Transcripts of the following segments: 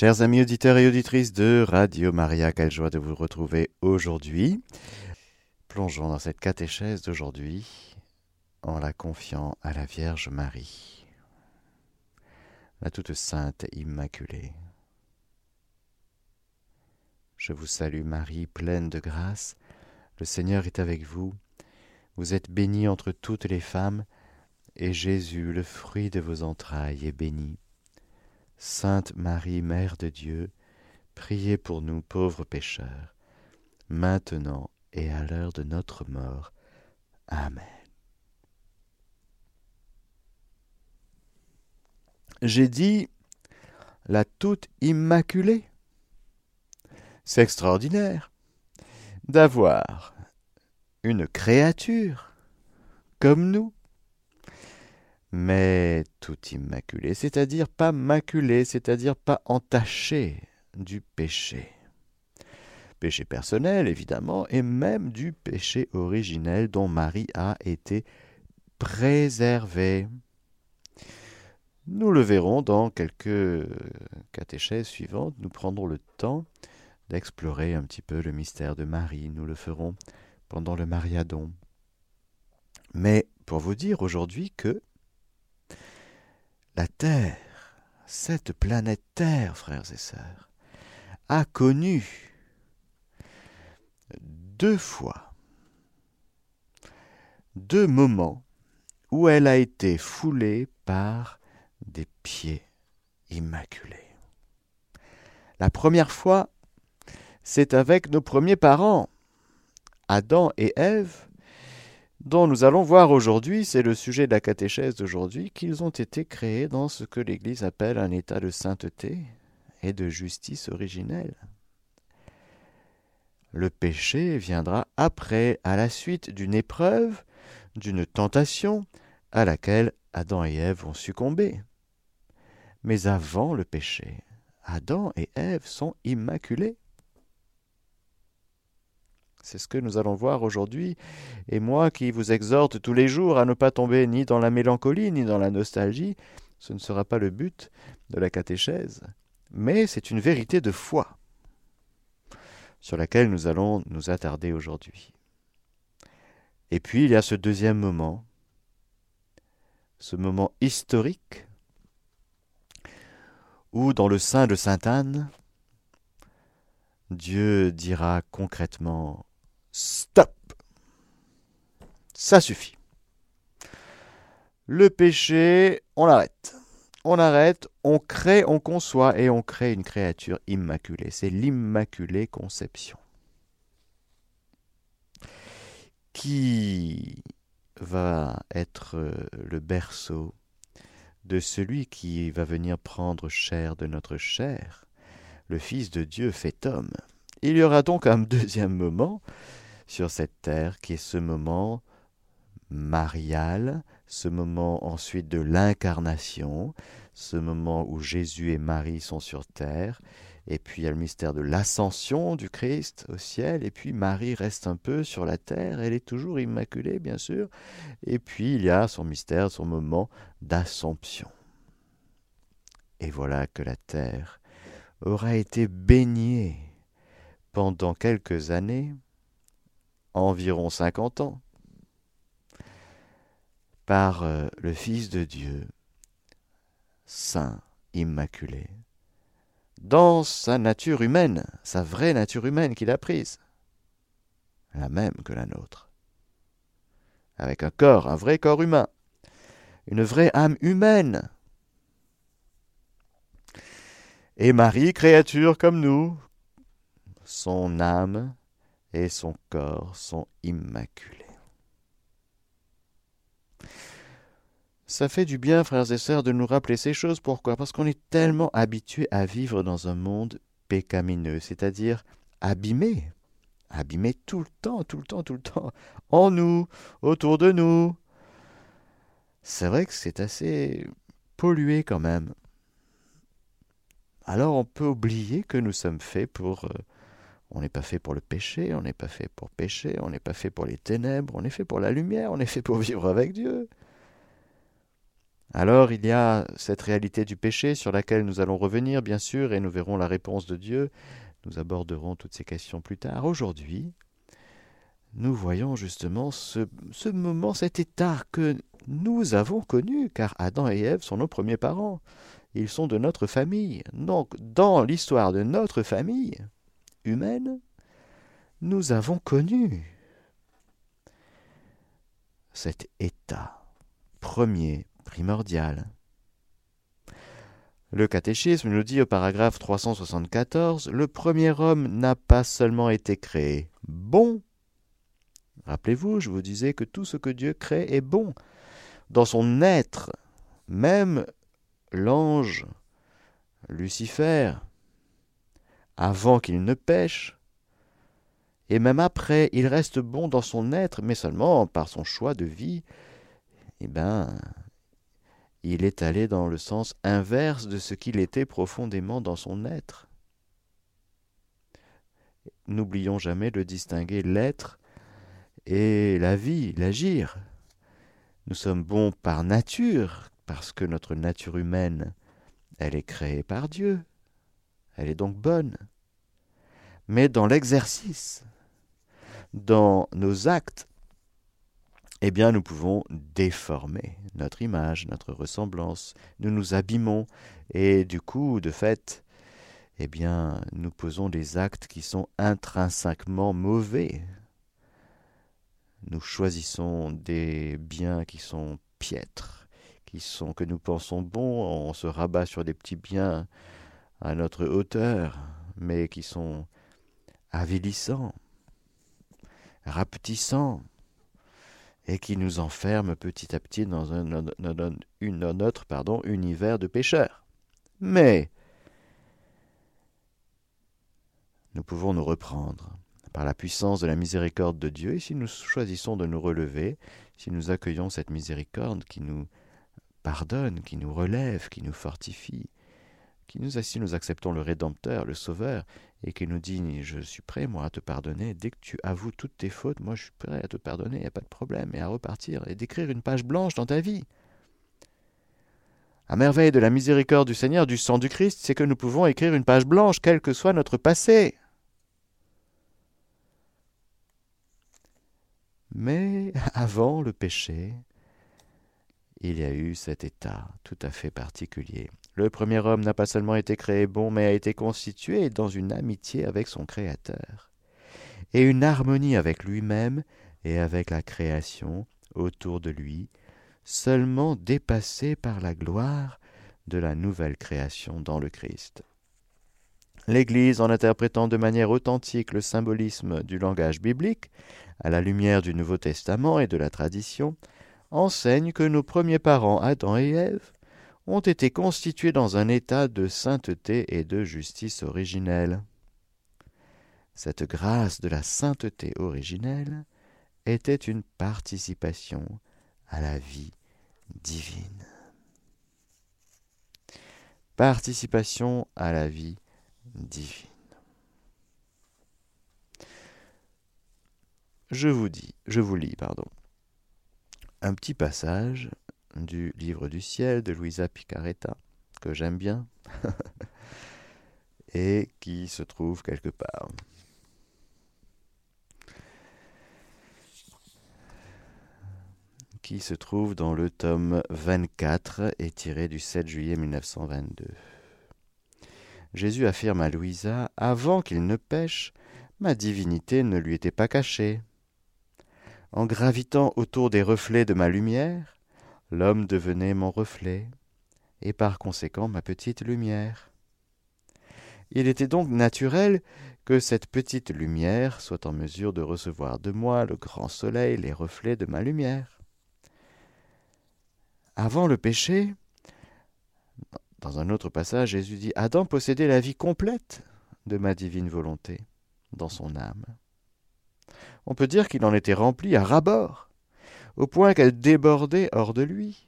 Chers amis auditeurs et auditrices de Radio Maria, quelle joie de vous retrouver aujourd'hui. Plongeons dans cette catéchèse d'aujourd'hui en la confiant à la Vierge Marie, la toute sainte immaculée. Je vous salue Marie, pleine de grâce, le Seigneur est avec vous. Vous êtes bénie entre toutes les femmes, et Jésus, le fruit de vos entrailles, est béni. Sainte Marie, Mère de Dieu, priez pour nous pauvres pécheurs, maintenant et à l'heure de notre mort. Amen. J'ai dit la toute immaculée. C'est extraordinaire d'avoir une créature comme nous mais tout immaculé, c'est-à-dire pas maculé, c'est-à-dire pas entaché du péché. Péché personnel, évidemment, et même du péché originel dont Marie a été préservée. Nous le verrons dans quelques catéchèses suivantes. Nous prendrons le temps d'explorer un petit peu le mystère de Marie. Nous le ferons pendant le Mariadon. Mais pour vous dire aujourd'hui que la Terre, cette planète Terre, frères et sœurs, a connu deux fois, deux moments où elle a été foulée par des pieds immaculés. La première fois, c'est avec nos premiers parents, Adam et Ève, dont nous allons voir aujourd'hui, c'est le sujet de la catéchèse d'aujourd'hui, qu'ils ont été créés dans ce que l'Église appelle un état de sainteté et de justice originelle. Le péché viendra après, à la suite d'une épreuve, d'une tentation à laquelle Adam et Ève vont succomber. Mais avant le péché, Adam et Ève sont immaculés. C'est ce que nous allons voir aujourd'hui. Et moi qui vous exhorte tous les jours à ne pas tomber ni dans la mélancolie ni dans la nostalgie, ce ne sera pas le but de la catéchèse, mais c'est une vérité de foi sur laquelle nous allons nous attarder aujourd'hui. Et puis il y a ce deuxième moment, ce moment historique, où dans le sein de Sainte Anne, Dieu dira concrètement Stop. Ça suffit. Le péché, on l'arrête. On arrête, on crée, on conçoit et on crée une créature immaculée. C'est l'immaculée conception. Qui va être euh, le berceau de celui qui va venir prendre chair de notre chair, le Fils de Dieu fait homme. Il y aura donc un deuxième moment sur cette terre, qui est ce moment marial, ce moment ensuite de l'incarnation, ce moment où Jésus et Marie sont sur terre, et puis il y a le mystère de l'ascension du Christ au ciel, et puis Marie reste un peu sur la terre, elle est toujours immaculée bien sûr, et puis il y a son mystère, son moment d'assomption. Et voilà que la terre aura été baignée pendant quelques années environ cinquante ans, par euh, le Fils de Dieu, saint, immaculé, dans sa nature humaine, sa vraie nature humaine qu'il a prise, la même que la nôtre, avec un corps, un vrai corps humain, une vraie âme humaine. Et Marie, créature comme nous, son âme et son corps sont immaculés. Ça fait du bien, frères et sœurs, de nous rappeler ces choses. Pourquoi? Parce qu'on est tellement habitué à vivre dans un monde pécamineux, c'est-à-dire abîmé, abîmé tout le temps, tout le temps, tout le temps, en nous, autour de nous. C'est vrai que c'est assez pollué quand même. Alors on peut oublier que nous sommes faits pour euh, on n'est pas fait pour le péché, on n'est pas fait pour pécher, on n'est pas fait pour les ténèbres, on est fait pour la lumière, on est fait pour vivre avec Dieu. Alors il y a cette réalité du péché sur laquelle nous allons revenir, bien sûr, et nous verrons la réponse de Dieu. Nous aborderons toutes ces questions plus tard. Aujourd'hui, nous voyons justement ce, ce, moment, cet état que nous avons connu, car Adam et Ève sont nos premiers parents. Ils sont de notre famille. Donc, dans l'histoire de notre famille humaine, nous avons connu cet état premier, primordial. Le catéchisme nous dit au paragraphe 374, le premier homme n'a pas seulement été créé bon, Rappelez-vous, je vous disais que tout ce que Dieu crée est bon. Dans son être, même l'ange Lucifer, avant qu'il ne pêche, et même après, il reste bon dans son être, mais seulement par son choix de vie, eh bien, il est allé dans le sens inverse de ce qu'il était profondément dans son être. N'oublions jamais de distinguer l'être et la vie, l'agir. Nous sommes bons par nature, parce que notre nature humaine, elle est créée par Dieu. Elle est donc bonne. Mais dans l'exercice, dans nos actes, eh bien, nous pouvons déformer notre image, notre ressemblance. Nous nous abîmons et du coup, de fait, eh bien, nous posons des actes qui sont intrinsèquement mauvais nous choisissons des biens qui sont piètres, qui sont que nous pensons bons, on se rabat sur des petits biens à notre hauteur, mais qui sont avilissants, rapetissants, et qui nous enferment petit à petit dans un, un autre pardon, univers de pécheurs. Mais nous pouvons nous reprendre par la puissance de la miséricorde de Dieu, et si nous choisissons de nous relever, si nous accueillons cette miséricorde qui nous pardonne, qui nous relève, qui nous fortifie, qui nous, si nous acceptons le Rédempteur, le Sauveur, et qui nous dit Je suis prêt, moi, à te pardonner, dès que tu avoues toutes tes fautes, moi je suis prêt à te pardonner, il n'y a pas de problème, et à repartir, et d'écrire une page blanche dans ta vie. À merveille de la miséricorde du Seigneur, du sang du Christ, c'est que nous pouvons écrire une page blanche, quel que soit notre passé. Mais avant le péché, il y a eu cet état tout à fait particulier. Le premier homme n'a pas seulement été créé bon, mais a été constitué dans une amitié avec son Créateur, et une harmonie avec lui-même et avec la création autour de lui, seulement dépassé par la gloire de la nouvelle création dans le Christ. L'Église, en interprétant de manière authentique le symbolisme du langage biblique, à la lumière du Nouveau Testament et de la tradition, enseigne que nos premiers parents, Adam et Ève, ont été constitués dans un état de sainteté et de justice originelle. Cette grâce de la sainteté originelle était une participation à la vie divine. Participation à la vie divine. Je vous dis, je vous lis, pardon, un petit passage du livre du ciel de Luisa Picaretta, que j'aime bien, et qui se trouve quelque part. qui se trouve dans le tome 24 et tiré du 7 juillet 1922. Jésus affirme à Louisa Avant qu'il ne pêche, ma divinité ne lui était pas cachée. En gravitant autour des reflets de ma lumière, l'homme devenait mon reflet, et par conséquent ma petite lumière. Il était donc naturel que cette petite lumière soit en mesure de recevoir de moi le grand soleil, les reflets de ma lumière. Avant le péché, dans un autre passage, Jésus dit Adam possédait la vie complète de ma divine volonté dans son âme on peut dire qu'il en était rempli à ras-bord, au point qu'elle débordait hors de lui.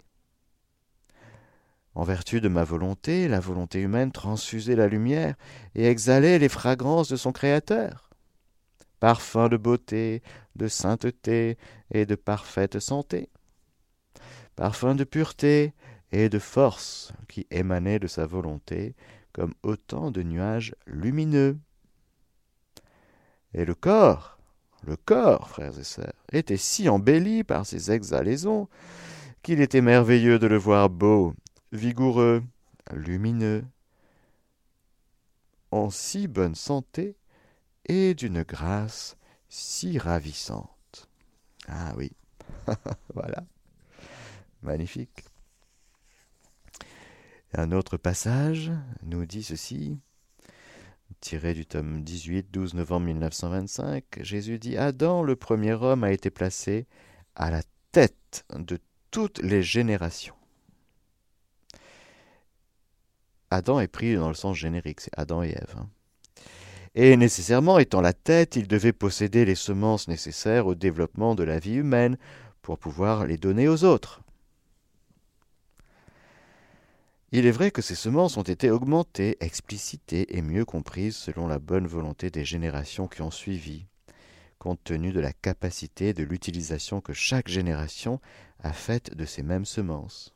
En vertu de ma volonté, la volonté humaine transfusait la lumière et exhalait les fragrances de son Créateur. Parfum de beauté, de sainteté et de parfaite santé. Parfum de pureté et de force qui émanaient de sa volonté comme autant de nuages lumineux. Et le corps, le corps, frères et sœurs, était si embelli par ces exhalaisons qu'il était merveilleux de le voir beau, vigoureux, lumineux, en si bonne santé et d'une grâce si ravissante. Ah oui, voilà, magnifique. Un autre passage nous dit ceci, tiré du tome 18, 12 novembre 1925. Jésus dit Adam, le premier homme, a été placé à la tête de toutes les générations. Adam est pris dans le sens générique, c'est Adam et Ève. Hein. Et nécessairement, étant la tête, il devait posséder les semences nécessaires au développement de la vie humaine pour pouvoir les donner aux autres. Il est vrai que ces semences ont été augmentées, explicitées et mieux comprises selon la bonne volonté des générations qui ont suivi, compte tenu de la capacité de l'utilisation que chaque génération a faite de ces mêmes semences.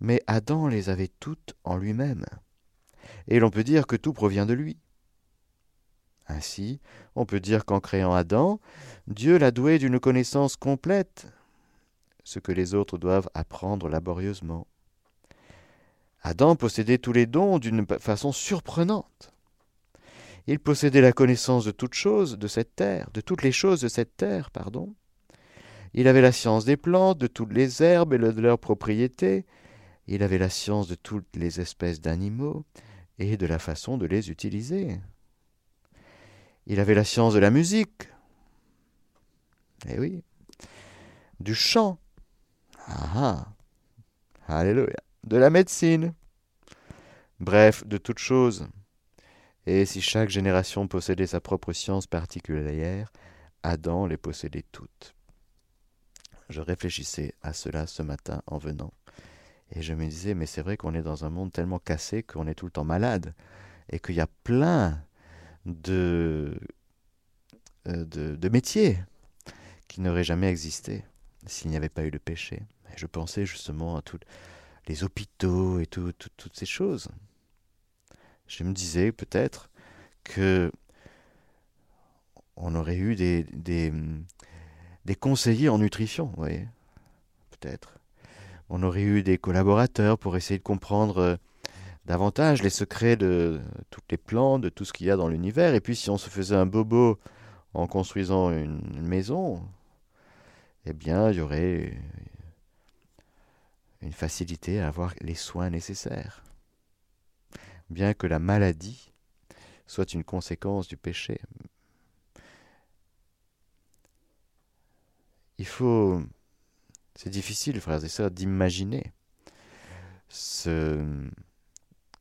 Mais Adam les avait toutes en lui-même, et l'on peut dire que tout provient de lui. Ainsi, on peut dire qu'en créant Adam, Dieu l'a doué d'une connaissance complète, ce que les autres doivent apprendre laborieusement. Adam possédait tous les dons d'une façon surprenante. Il possédait la connaissance de toutes choses de cette terre, de toutes les choses de cette terre, pardon. Il avait la science des plantes, de toutes les herbes et de leurs propriétés. Il avait la science de toutes les espèces d'animaux et de la façon de les utiliser. Il avait la science de la musique. Eh oui. Du chant. Ah ah. Alléluia de la médecine. Bref, de toutes choses. Et si chaque génération possédait sa propre science particulière, Adam les possédait toutes. Je réfléchissais à cela ce matin en venant, et je me disais, mais c'est vrai qu'on est dans un monde tellement cassé qu'on est tout le temps malade, et qu'il y a plein de, euh, de, métiers qui n'auraient jamais existé s'il n'y avait pas eu le péché. Et je pensais justement à tout, les hôpitaux et tout, toutes ces choses. Je me disais peut-être que on aurait eu des, des, conseillers en nutrition, vous voyez, peut-être. On aurait eu des collaborateurs pour essayer de comprendre euh, davantage les secrets de toutes les plantes, de tout ce qu'il y a dans l'univers. Et puis si on se faisait un bobo en construisant une, une maison, eh bien, il y aurait une facilité à avoir les soins nécessaires. Bien que la maladie soit une conséquence du péché. Il faut... C'est difficile, frères et sœurs, d'imaginer ce,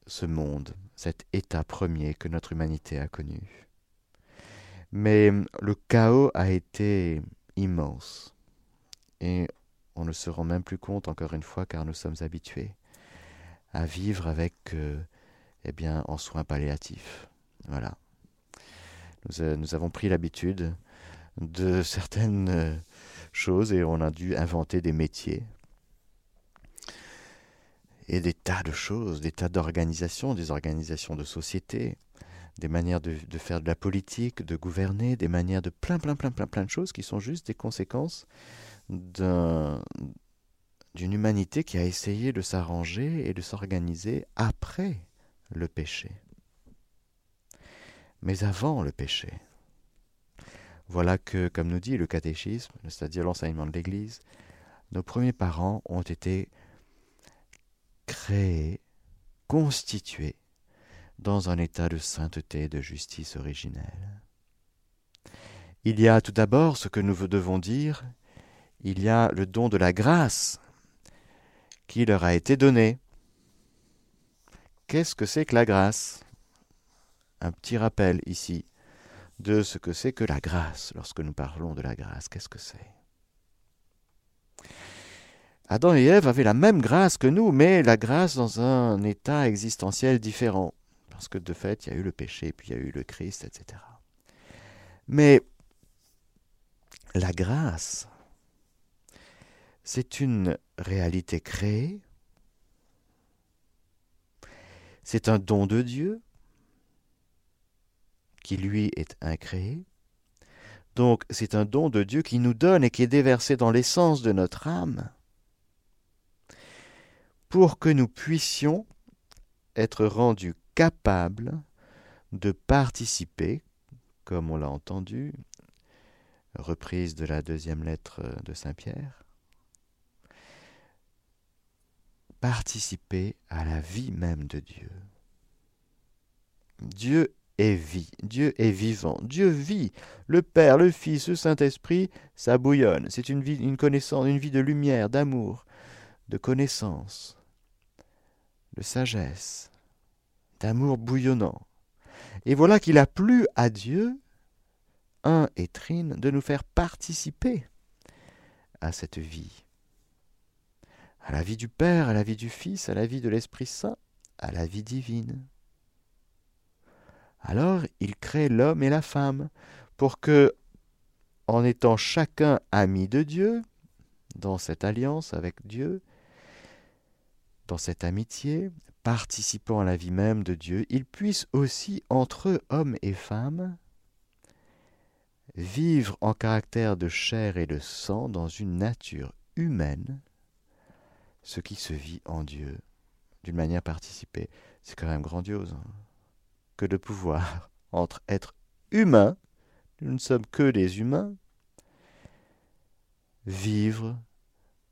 ce monde, cet état premier que notre humanité a connu. Mais le chaos a été immense. Et on ne se rend même plus compte, encore une fois, car nous sommes habitués à vivre avec, euh, eh bien, en soins palliatifs. Voilà. Nous, euh, avons pris l'habitude de certaines euh, choses et on a dû inventer des métiers et des tas de choses, des tas d'organisations, des organisations de société, des manières de, de, faire de la politique, de gouverner, des manières de plein, plein, plein, plein, plein de choses qui sont juste des conséquences d'une humanité qui a essayé de s'arranger et de s'organiser après le péché. Mais avant le péché. Voilà que, comme nous dit le catéchisme, c'est-à-dire l'enseignement de l'Église, nos premiers parents ont été créés, constitués dans un état de sainteté et de justice originelle. Il y a tout d'abord ce que nous devons dire il y a le don de la grâce qui leur a été donné. Qu'est-ce que c'est que la grâce? Un petit rappel ici de ce que c'est que la grâce lorsque nous parlons de la grâce. Qu'est-ce que c'est? Adam et Ève avaient la même grâce que nous, mais la grâce dans un état existentiel différent. Parce que de fait, il y a eu le péché, puis il y a eu le Christ, etc. Mais la grâce c'est une réalité créée C'est un don de Dieu qui lui est incréé. Donc c'est un don de Dieu qui nous donne et qui est déversé dans l'essence de notre âme pour que nous puissions être rendus capables de participer, comme on l'a entendu, reprise de la deuxième lettre de Saint Pierre, participer à la vie même de Dieu. Dieu est vie, Dieu est vivant, Dieu vit. Le Père, le Fils, le Saint-Esprit, ça bouillonne. C'est une vie, une connaissance, une vie de lumière, d'amour, de connaissance, de sagesse, d'amour bouillonnant. Et voilà qu'il a plu à Dieu, un et trine, de nous faire participer à cette vie à la vie du Père, à la vie du Fils, à la vie de l'Esprit Saint, à la vie divine. Alors il crée l'homme et la femme, pour que, en étant chacun ami de Dieu, dans cette alliance avec Dieu, dans cette amitié, participant à la vie même de Dieu, ils puissent aussi, entre eux, hommes et femmes, vivre en caractère de chair et de sang dans une nature humaine ce qui se vit en Dieu d'une manière participée. C'est quand même grandiose hein, que de pouvoir, entre êtres humains, nous ne sommes que des humains, vivre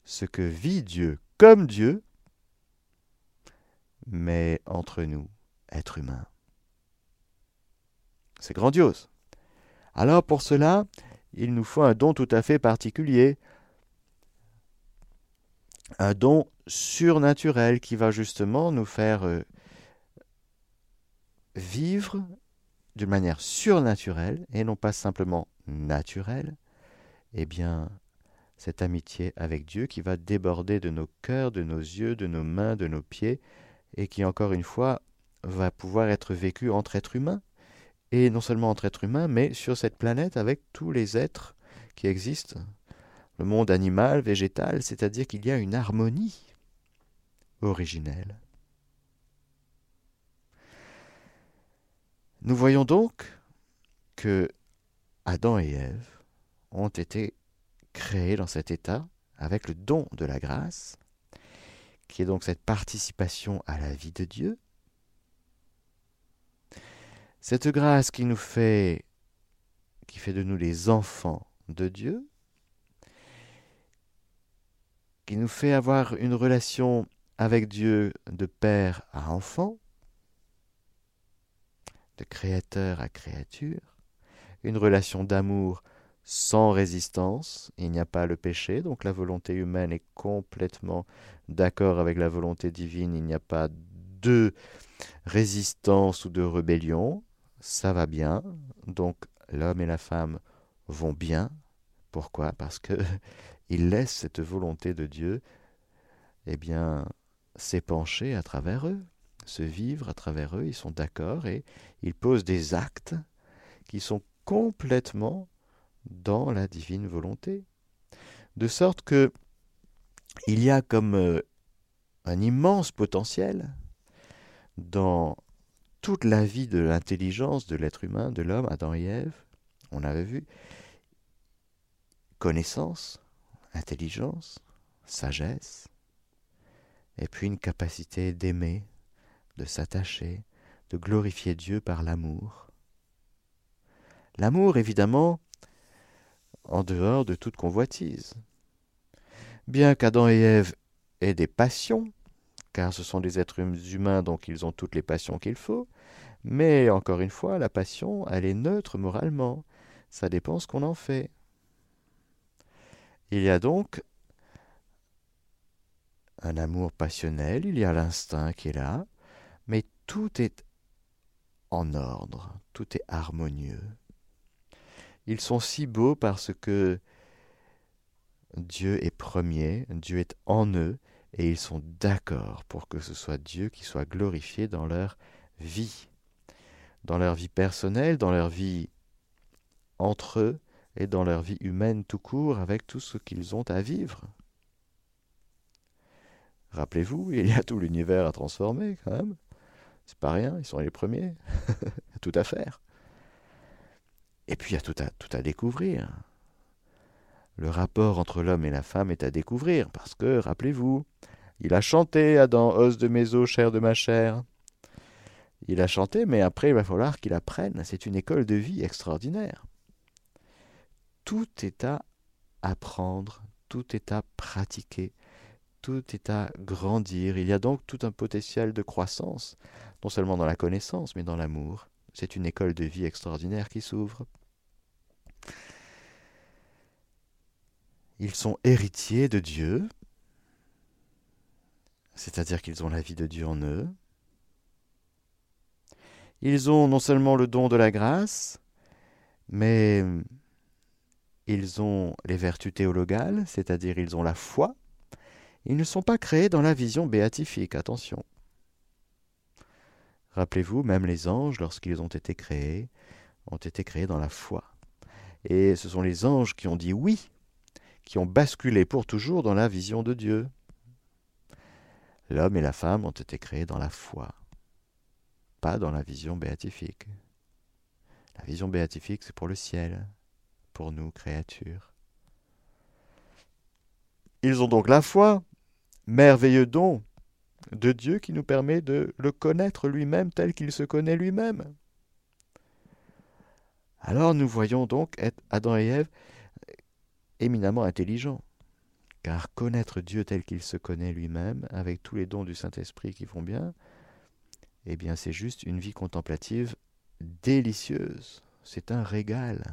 ce que vit Dieu comme Dieu, mais entre nous, êtres humains. C'est grandiose. Alors pour cela, il nous faut un don tout à fait particulier, un don surnaturel qui va justement nous faire euh, vivre d'une manière surnaturelle et non pas simplement naturelle, eh bien, cette amitié avec Dieu qui va déborder de nos cœurs, de nos yeux, de nos mains, de nos pieds, et qui, encore une fois, va pouvoir être vécue entre êtres humains, et non seulement entre êtres humains, mais sur cette planète avec tous les êtres qui existent le monde animal, végétal, c'est-à-dire qu'il y a une harmonie originelle. Nous voyons donc que Adam et Ève ont été créés dans cet état avec le don de la grâce, qui est donc cette participation à la vie de Dieu. Cette grâce qui nous fait, qui fait de nous les enfants de Dieu, qui nous fait avoir une relation avec Dieu de père à enfant, de créateur à créature, une relation d'amour sans résistance, il n'y a pas le péché, donc la volonté humaine est complètement d'accord avec la volonté divine, il n'y a pas de résistance ou de rébellion, ça va bien, donc l'homme et la femme vont bien. Pourquoi? Parce que ils laissent cette volonté de Dieu, eh bien, s'épancher à travers eux, se vivre à travers eux, ils sont d'accord et ils posent des actes qui sont complètement dans la divine volonté. De sorte que il y a comme euh, un immense potentiel dans toute la vie de l'intelligence de l'être humain, de l'homme, Adam et Ève, on avait vu, connaissance, intelligence, sagesse, et puis une capacité d'aimer, de s'attacher, de glorifier Dieu par l'amour. L'amour, évidemment, en dehors de toute convoitise. Bien qu'Adam et Ève aient des passions, car ce sont des êtres humains, donc ils ont toutes les passions qu'il faut, mais encore une fois, la passion, elle est neutre moralement. Ça dépend ce qu'on en fait. Il y a donc un amour passionnel, il y a l'instinct qui est là, mais tout est en ordre, tout est harmonieux. Ils sont si beaux parce que Dieu est premier, Dieu est en eux, et ils sont d'accord pour que ce soit Dieu qui soit glorifié dans leur vie, dans leur vie personnelle, dans leur vie entre eux, et dans leur vie humaine tout court avec tout ce qu'ils ont à vivre. Rappelez-vous, il y a tout l'univers à transformer quand même. C'est pas rien, ils sont les premiers. tout à faire. Et puis il y a tout à, tout à découvrir. Le rapport entre l'homme et la femme est à découvrir, parce que, rappelez-vous, il a chanté, Adam, os de mes os, chair de ma chair. Il a chanté, mais après, il va falloir qu'il apprenne. C'est une école de vie extraordinaire. Tout est à apprendre, tout est à pratiquer, tout est à grandir. Il y a donc tout un potentiel de croissance, non seulement dans la connaissance, mais dans l'amour. C'est une école de vie extraordinaire qui s'ouvre. Ils sont héritiers de Dieu, c'est-à-dire qu'ils ont la vie de Dieu en eux. Ils ont non seulement le don de la grâce, mais ils ont les vertus théologales, c'est-à-dire ils ont la foi. Ils ne sont pas créés dans la vision béatifique, attention. Rappelez-vous, même les anges, lorsqu'ils ont été créés, ont été créés dans la foi. Et ce sont les anges qui ont dit oui, qui ont basculé pour toujours dans la vision de Dieu. L'homme et la femme ont été créés dans la foi, pas dans la vision béatifique. La vision béatifique, c'est pour le ciel, pour nous, créatures. Ils ont donc la foi, merveilleux don de Dieu qui nous permet de le connaître lui-même tel qu'il se connaît lui-même. Alors nous voyons donc être Adam et Ève éminemment intelligents. Car connaître Dieu tel qu'il se connaît lui-même, avec tous les dons du Saint-Esprit qui vont bien, eh bien c'est juste une vie contemplative délicieuse. C'est un régal.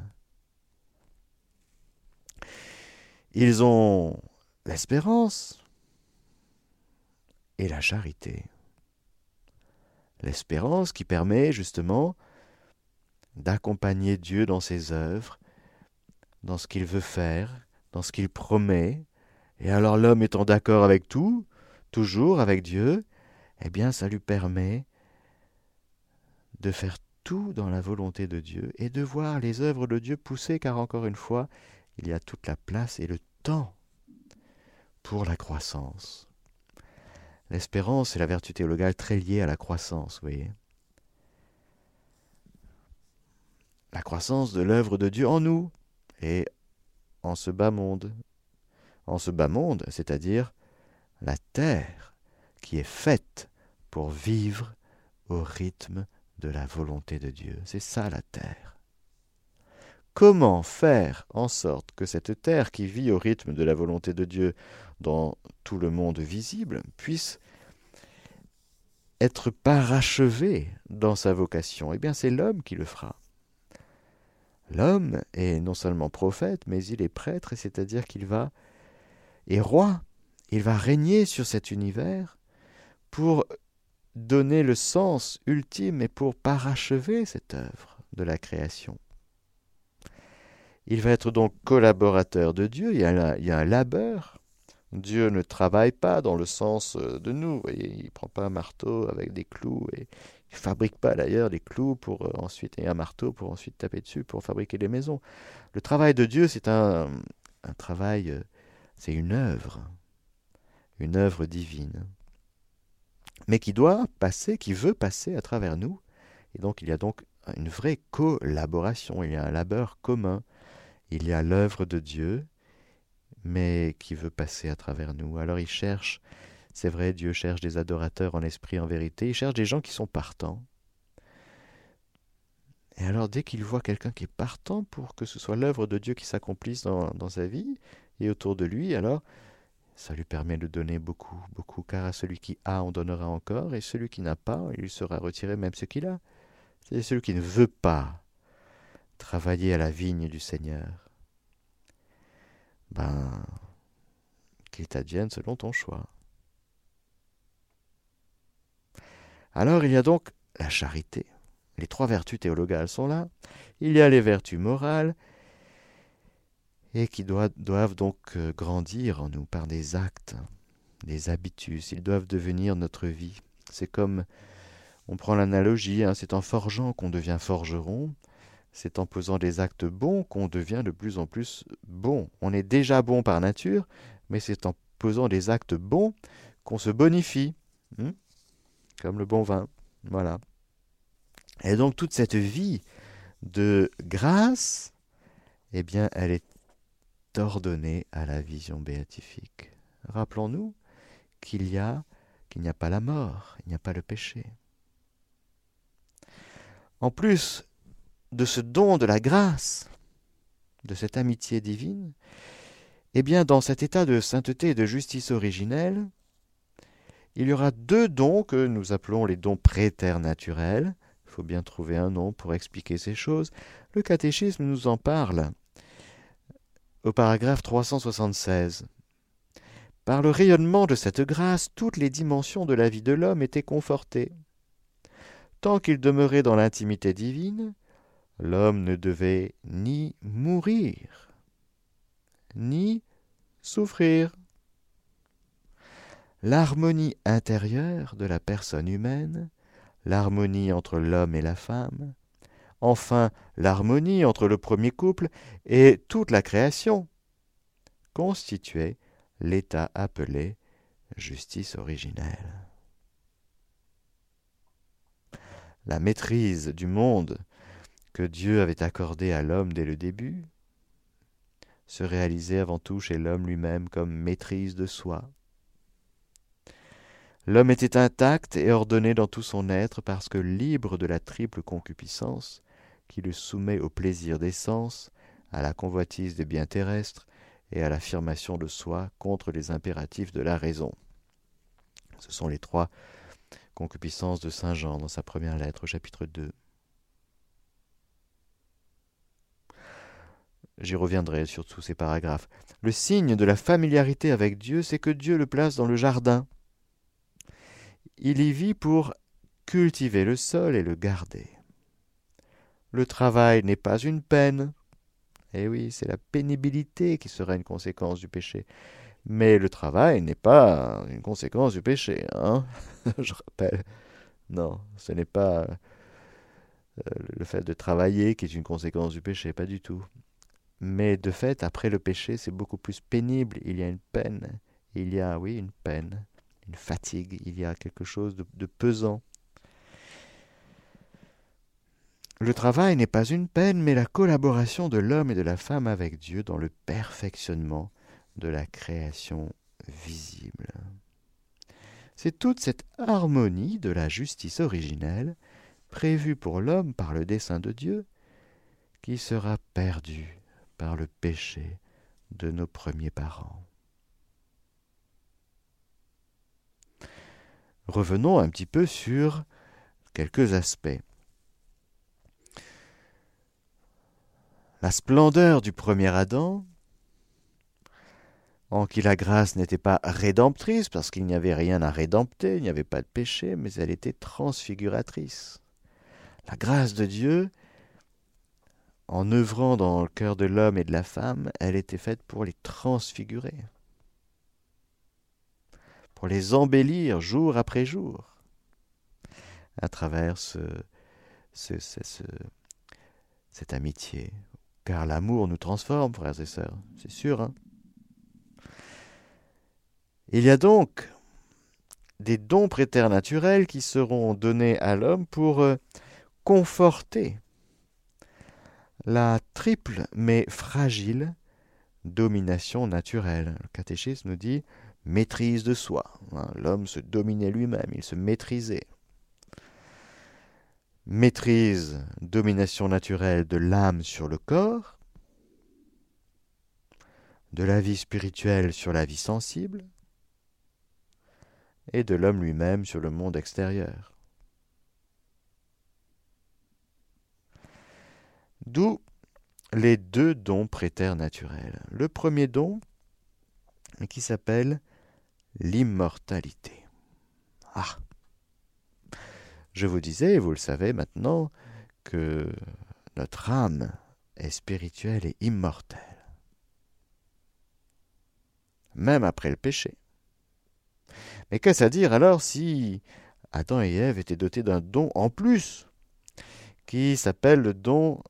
Ils ont l'espérance et la charité. L'espérance qui permet justement d'accompagner Dieu dans ses œuvres, dans ce qu'il veut faire, dans ce qu'il promet, et alors l'homme étant d'accord avec tout, toujours avec Dieu, eh bien ça lui permet de faire tout dans la volonté de Dieu et de voir les œuvres de Dieu pousser, car encore une fois, il y a toute la place et le temps pour la croissance. L'espérance est la vertu théologale très liée à la croissance, vous voyez. La croissance de l'œuvre de Dieu en nous et en ce bas monde, en ce bas monde, c'est-à-dire la terre qui est faite pour vivre au rythme de la volonté de Dieu. C'est ça la terre. Comment faire en sorte que cette terre qui vit au rythme de la volonté de Dieu dans tout le monde visible puisse être parachevée dans sa vocation? Eh bien, c'est l'homme qui le fera. L'homme est non seulement prophète, mais il est prêtre, c'est-à-dire qu'il va et roi. Il va régner sur cet univers pour donner le sens ultime et pour parachever cette œuvre de la création. Il va être donc collaborateur de Dieu, il y a, un labeur. Dieu ne travaille pas dans le sens euh, de nous, il ne prend pas un marteau avec des clous et il ne fabrique pas d'ailleurs des clous pour euh, ensuite et un marteau pour ensuite taper dessus pour fabriquer des maisons. Le travail de Dieu, c'est un, un travail euh, c'est une œuvre, une œuvre divine, mais qui doit passer, qui veut passer à travers nous. Et donc il y a donc une vraie collaboration, il y a un labeur commun, il y a l'œuvre de Dieu, mais qui veut passer à travers nous. Alors il cherche, c'est vrai, Dieu cherche des adorateurs en esprit, en vérité, il cherche des gens qui sont partants. Et alors dès qu'il voit quelqu'un qui est partant pour que ce soit l'œuvre de Dieu qui s'accomplisse dans, sa vie, et autour de lui, alors ça lui permet de donner beaucoup, beaucoup, car à celui qui a, on donnera encore, et celui qui n'a pas, il sera retiré même ce qu'il a. C'est celui qui ne veut pas travailler à la vigne du Seigneur. Ben, qu'il t'advienne selon ton choix. Alors il y a donc la charité. Les trois vertus théologales sont là. Il y a les vertus morales, et qui doivent, donc euh, grandir en nous par des actes, des habitudes. Ils doivent devenir notre vie. C'est comme, on prend l'analogie, hein, c'est en forgeant qu'on devient forgeron, c'est en posant des actes bons qu'on devient de plus en plus bon. On est déjà bon par nature, mais c'est en posant des actes bons qu'on se bonifie, hein, comme le bon vin. Voilà. Et donc toute cette vie de grâce, eh bien, elle est ordonnée à la vision béatifique. Rappelons-nous qu'il y a qu'il n'y a pas la mort, il n'y a pas le péché. En plus de ce don de la grâce, de cette amitié divine, eh bien, dans cet état de sainteté et de justice originelle, il y aura deux dons que nous appelons les dons préternaturels. Il faut bien trouver un nom pour expliquer ces choses. Le catéchisme nous en parle au paragraphe 376. Par le rayonnement de cette grâce, toutes les dimensions de la vie de l'homme étaient confortées. Tant qu'il demeurait dans l'intimité divine, l'homme ne devait ni mourir, ni souffrir. L'harmonie intérieure de la personne humaine, l'harmonie entre l'homme et la femme, enfin l'harmonie entre le premier couple et toute la création, constituait l'état appelé justice originelle. La maîtrise du monde que Dieu avait accordé à l'homme dès le début se réalisait avant tout chez l'homme lui-même comme maîtrise de soi. L'homme était intact et ordonné dans tout son être parce que libre de la triple concupiscence qui le soumet au plaisir des sens, à la convoitise des biens terrestres et à l'affirmation de soi contre les impératifs de la raison. Ce sont les trois concupiscences de Saint Jean dans sa première lettre chapitre 2. J'y reviendrai sur tous ces paragraphes. Le signe de la familiarité avec Dieu, c'est que Dieu le place dans le jardin. Il y vit pour cultiver le sol et le garder. Le travail n'est pas une peine, eh oui, c'est la pénibilité qui sera une conséquence du péché. Mais le travail n'est pas une conséquence du péché, hein Je rappelle. Non, ce n'est pas euh, le fait de travailler qui est une conséquence du péché, pas du tout. Mais de fait, après le péché, c'est beaucoup plus pénible. Il y a une peine. Il y a, oui, une peine, une fatigue. Il y a quelque chose de pesant. Le travail n'est pas une peine, mais la collaboration de l'homme et de la femme avec Dieu dans le perfectionnement de la création visible. C'est toute cette harmonie de la justice originelle, prévue pour l'homme par le dessein de Dieu, qui sera perdue par le péché de nos premiers parents. Revenons un petit peu sur quelques aspects. la splendeur du premier Adam, en qui la grâce n'était pas rédemptrice, parce qu'il n'y avait rien à rédempter, il n'y avait pas de péché, mais elle était transfiguratrice. La grâce de Dieu, en œuvrant dans le cœur de l'homme et de la femme, elle était faite pour les transfigurer, pour les embellir jour après jour, à travers ce, cette amitié car l'amour nous transforme, frères et sœurs, c'est sûr. Hein Il y a donc des dons préternaturels qui seront donnés à l'homme pour euh, conforter la triple mais fragile domination naturelle. Le catéchisme nous dit maîtrise de soi. Hein, l'homme se dominait lui-même, il se maîtrisait maîtrise, domination naturelle de l'âme sur le corps, de la vie spirituelle sur la vie sensible, et de l'homme lui-même sur le monde extérieur. D'où les deux dons préternaturels. Le premier don qui s'appelle l'immortalité. Ah je vous disais, vous le savez maintenant, que notre âme est spirituelle et immortelle, même après le péché. Mais qu'est-ce à dire alors si Adam et Ève étaient dotés d'un don en plus, qui s'appelle le don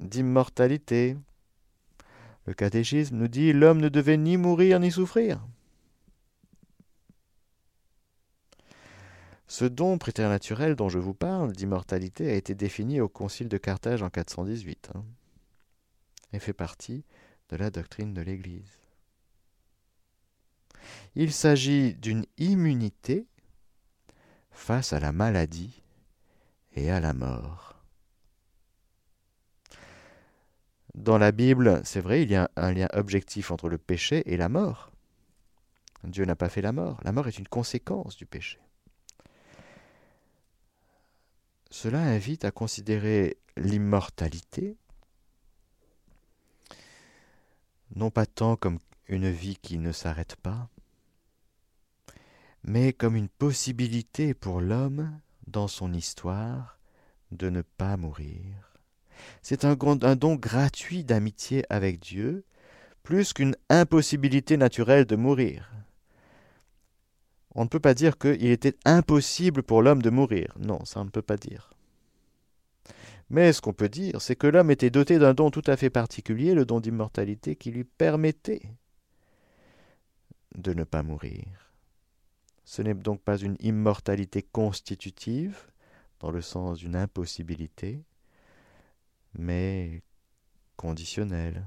d'immortalité Le catéchisme nous dit l'homme ne devait ni mourir ni souffrir. Ce don préternaturel dont je vous parle, d'immortalité, a été défini au Concile de Carthage en 418 hein, et fait partie de la doctrine de l'Église. Il s'agit d'une immunité face à la maladie et à la mort. Dans la Bible, c'est vrai, il y a un lien objectif entre le péché et la mort. Dieu n'a pas fait la mort. La mort est une conséquence du péché. Cela invite à considérer l'immortalité non pas tant comme une vie qui ne s'arrête pas, mais comme une possibilité pour l'homme, dans son histoire, de ne pas mourir. C'est un, don gratuit d'amitié avec Dieu, plus qu'une impossibilité naturelle de mourir. On ne peut pas dire qu'il était impossible pour l'homme de mourir. Non, ça on ne peut pas dire. Mais ce qu'on peut dire, c'est que l'homme était doté d'un don tout à fait particulier, le don d'immortalité, qui lui permettait de ne pas mourir. Ce n'est donc pas une immortalité constitutive, dans le sens d'une impossibilité, mais conditionnelle.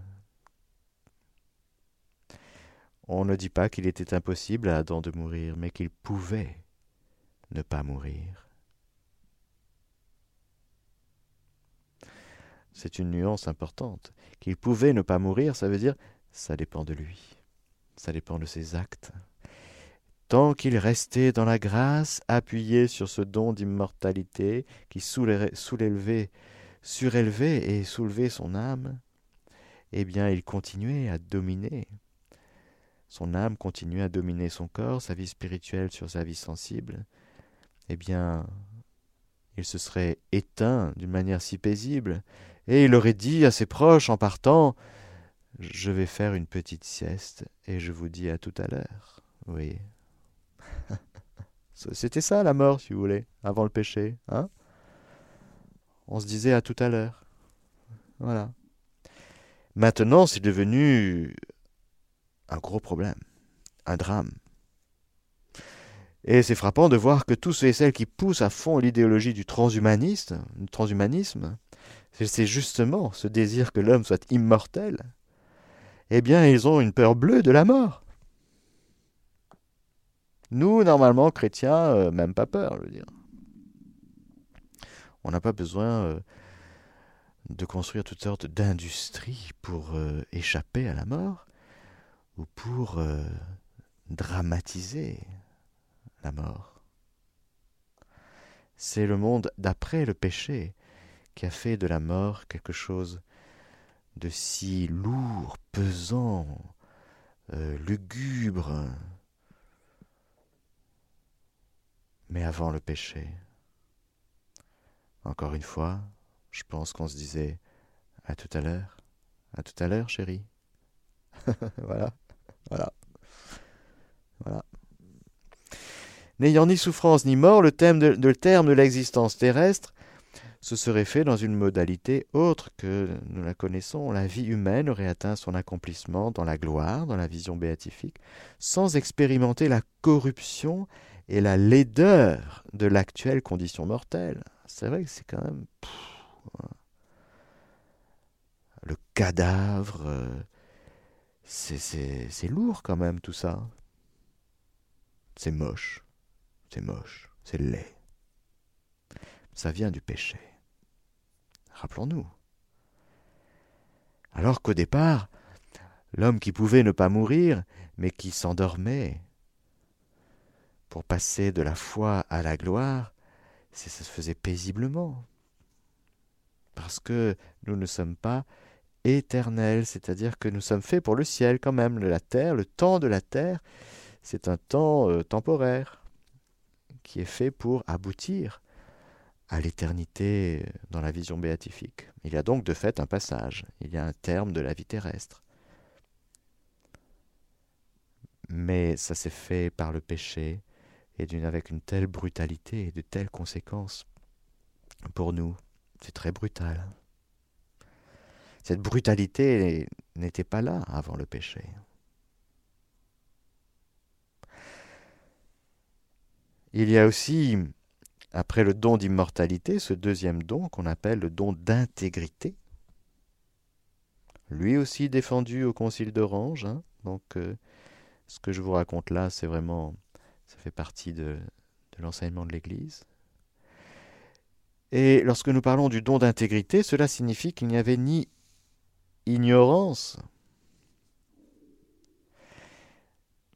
On ne dit pas qu'il était impossible à Adam de mourir, mais qu'il pouvait ne pas mourir. C'est une nuance importante. Qu'il pouvait ne pas mourir, ça veut dire ça dépend de lui, ça dépend de ses actes. Tant qu'il restait dans la grâce, appuyé sur ce don d'immortalité qui soulevait, surélevait et soulevait son âme, eh bien il continuait à dominer. Son âme continuait à dominer son corps, sa vie spirituelle sur sa vie sensible. Eh bien, il se serait éteint d'une manière si paisible, et il aurait dit à ses proches en partant Je vais faire une petite sieste, et je vous dis à tout à l'heure. Oui. C'était ça la mort, si vous voulez, avant le péché. Hein? On se disait à tout à l'heure. Voilà. Maintenant, c'est devenu un gros problème, un drame. Et c'est frappant de voir que tous ceux et celles qui poussent à fond l'idéologie du transhumaniste, du transhumanisme, c'est justement ce désir que l'homme soit immortel, eh bien ils ont une peur bleue de la mort. Nous, normalement, chrétiens, euh, même pas peur, je veux dire. On n'a pas besoin euh, de construire toutes sortes d'industries pour euh, échapper à la mort ou pour dramatiser la mort. C'est le monde d'après le péché qui a fait de la mort quelque chose de si lourd, pesant, lugubre, mais avant le péché. Encore une fois, je pense qu'on se disait à tout à l'heure, à tout à l'heure, chérie. voilà, voilà, voilà. N'ayant ni souffrance ni mort, le, le terme de l'existence terrestre se serait fait dans une modalité autre que nous la connaissons. La vie humaine aurait atteint son accomplissement dans la gloire, dans la vision béatifique, sans expérimenter la corruption et la laideur de l'actuelle condition mortelle. C'est vrai que c'est quand même... le cadavre, euh, c'est lourd quand même tout ça. C'est moche, c'est moche, c'est laid. Ça vient du péché. Rappelons-nous. Alors qu'au départ, l'homme qui pouvait ne pas mourir, mais qui s'endormait, pour passer de la foi à la gloire, ça se faisait paisiblement. Parce que nous ne sommes pas éternels, c'est-à-dire que nous sommes faits pour le ciel quand même. La terre, le temps de la terre, c'est un temps euh, temporaire qui est fait pour aboutir à l'éternité dans la vision béatifique. Il y a donc de fait un passage, il y a un terme de la vie terrestre. Mais ça s'est fait par le péché, avec une telle brutalité et de telles conséquences pour nous. C'est très brutal. Cette brutalité n'était pas là avant le péché. Il y a aussi après le don d'immortalité, ce deuxième don qu'on appelle le don d'intégrité, lui aussi défendu au concile d'Orange. Hein. donc, euh, ce que je vous raconte là, c'est vraiment, ça fait partie de, l'enseignement de l'Église. Et lorsque nous parlons du don d'intégrité, cela signifie qu'il n'y avait ni ignorance,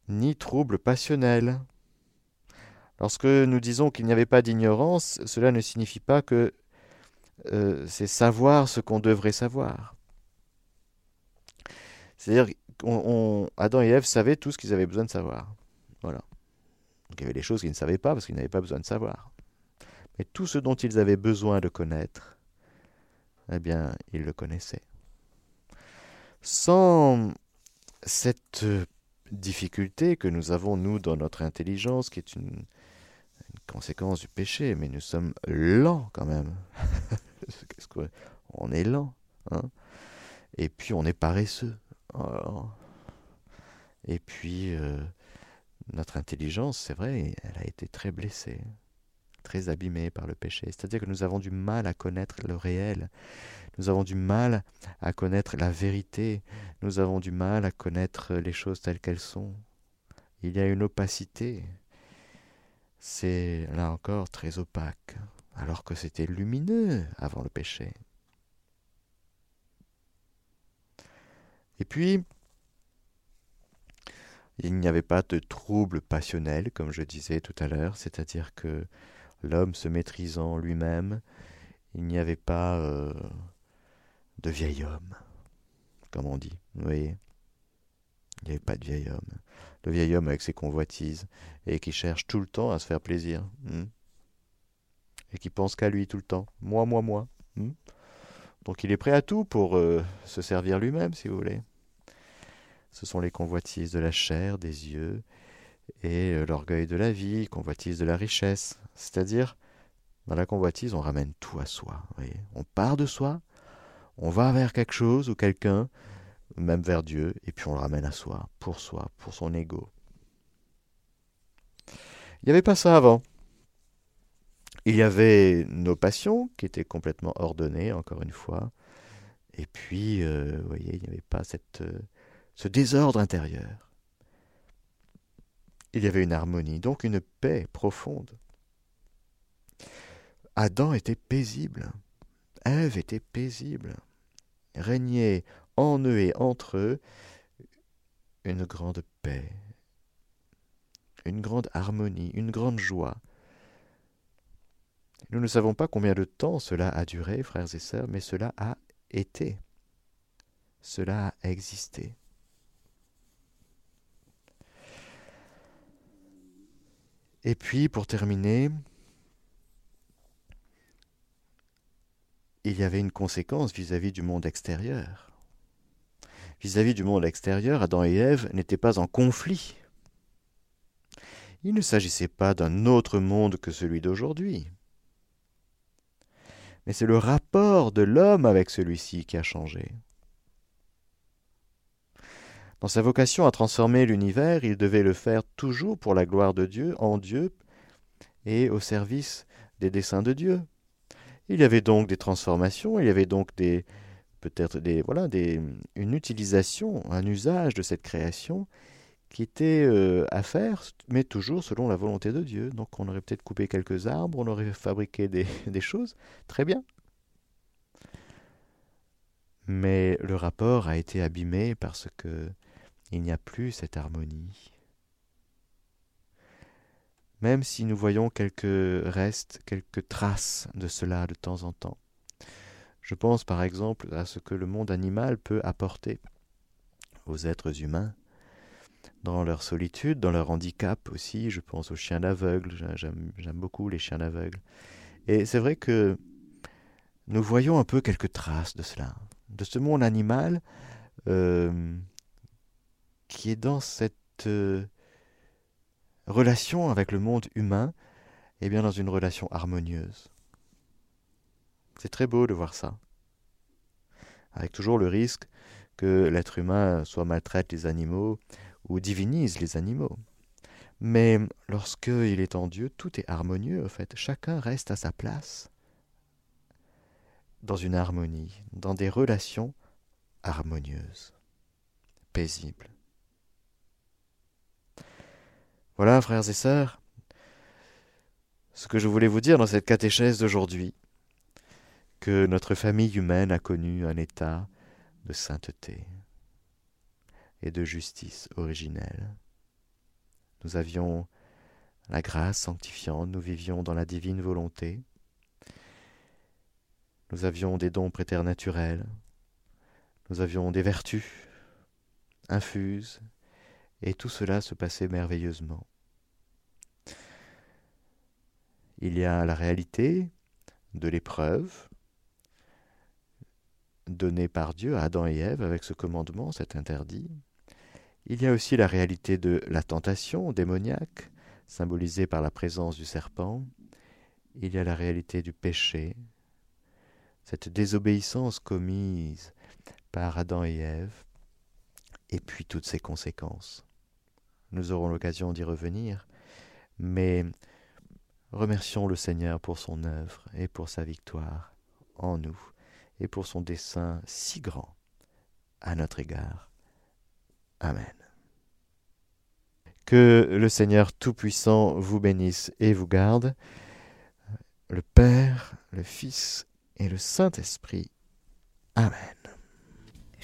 ni trouble passionnel. Lorsque nous disons qu'il n'y avait pas d'ignorance, cela ne signifie pas que euh, c'est savoir ce qu'on devrait savoir. C'est-à-dire qu'Adam et Ève savaient tout ce qu'ils avaient besoin de savoir. Voilà. Donc il y avait des choses qu'ils ne savaient pas parce qu'ils n'avaient pas besoin de savoir. Mais tout ce dont ils avaient besoin de connaître, eh bien, ils le connaissaient. Sans cette difficulté que nous avons, nous, dans notre intelligence, qui est une, conséquence du péché, mais nous sommes lents quand même. on est lent. Hein Et puis on est paresseux. Et puis euh, notre intelligence, c'est vrai, elle a été très blessée, très abîmée par le péché. C'est-à-dire que nous avons du mal à connaître le réel. Nous avons du mal à connaître la vérité. Nous avons du mal à connaître les choses telles qu'elles sont. Il y a une opacité. C'est là encore très opaque, alors que c'était lumineux avant le péché. Et puis, il n'y avait pas de trouble passionnel, comme je disais tout à l'heure, c'est-à-dire que l'homme se maîtrisant lui-même, il n'y avait pas euh, de vieil homme, comme on dit. Vous voyez Il n'y avait pas de vieil homme. Le vieil homme avec ses convoitises et qui cherche tout le temps à se faire plaisir. Hmm et qui pense qu'à lui tout le temps. Moi, moi, moi. Hmm Donc il est prêt à tout pour euh, se servir lui-même, si vous voulez. Ce sont les convoitises de la chair, des yeux, et euh, l'orgueil de la vie, convoitise de la richesse. C'est-à-dire, dans la convoitise, on ramène tout à soi. On part de soi, on va vers quelque chose ou quelqu'un, même vers Dieu, et puis on le ramène à soi, pour soi, pour son ego. Il n'y avait pas ça avant. Il y avait nos passions qui étaient complètement ordonnées, encore une fois. Et puis, euh, vous voyez, il n'y avait pas cette, euh, ce désordre intérieur. Il y avait une harmonie, donc une paix profonde. Adam était paisible. Ève était paisible. Régnait en eux et entre eux une grande paix, une grande harmonie, une grande joie. Nous ne savons pas combien de temps cela a duré, frères et sœurs, mais cela a été. Cela a existé. Et puis, pour terminer, il y avait une conséquence vis-à-vis du monde extérieur. Vis-à-vis -vis du monde extérieur, Adam et Ève n'étaient pas en conflit. Il ne s'agissait pas d'un autre monde que celui d'aujourd'hui. Mais c'est le rapport de l'homme avec celui-ci qui a changé. Dans sa vocation à transformer l'univers, il devait le faire toujours pour la gloire de Dieu, en Dieu et au service des desseins de Dieu. Il y avait donc des transformations, il y avait donc des peut-être des voilà des une utilisation, un usage de cette création qui était euh, à faire, mais toujours selon la volonté de Dieu. Donc on aurait peut-être coupé quelques arbres, on aurait fabriqué des, des choses, très bien. Mais le rapport a été abîmé parce que il n'y a plus cette harmonie. Même si nous voyons quelques restes, quelques traces de cela de temps en temps. Je pense par exemple à ce que le monde animal peut apporter aux êtres humains dans leur solitude, dans leur handicap aussi. Je pense aux chiens d'aveugles, j'aime beaucoup les chiens d'aveugles. Et c'est vrai que nous voyons un peu quelques traces de cela, de ce monde animal euh, qui est dans cette euh, relation avec le monde humain, et bien dans une relation harmonieuse. C'est très beau de voir ça. Avec toujours le risque que l'être humain soit maltraite les animaux ou divinise les animaux. Mais lorsque il est en Dieu, tout est harmonieux, en fait. Chacun reste à sa place, dans une harmonie, dans des relations harmonieuses, paisibles. Voilà, frères et sœurs, ce que je voulais vous dire dans cette catéchèse d'aujourd'hui, que notre famille humaine a connu un état de sainteté et de justice originelle. Nous avions la grâce sanctifiante, nous vivions dans la divine volonté, nous avions des dons préternaturels, nous avions des vertus infuses, et tout cela se passait merveilleusement. Il y a la réalité de l'épreuve donnée par Dieu à Adam et Ève avec ce commandement, cet interdit. Il y a aussi la réalité de la tentation démoniaque, symbolisée par la présence du serpent. Il y a la réalité du péché, cette désobéissance commise par Adam et Ève, et puis toutes ses conséquences. Nous aurons l'occasion d'y revenir, mais remercions le Seigneur pour son œuvre et pour sa victoire en nous, et pour son dessein si grand à notre égard. Amen. Que le Seigneur Tout-Puissant vous bénisse et vous garde, le Père, le Fils et le Saint-Esprit. Amen.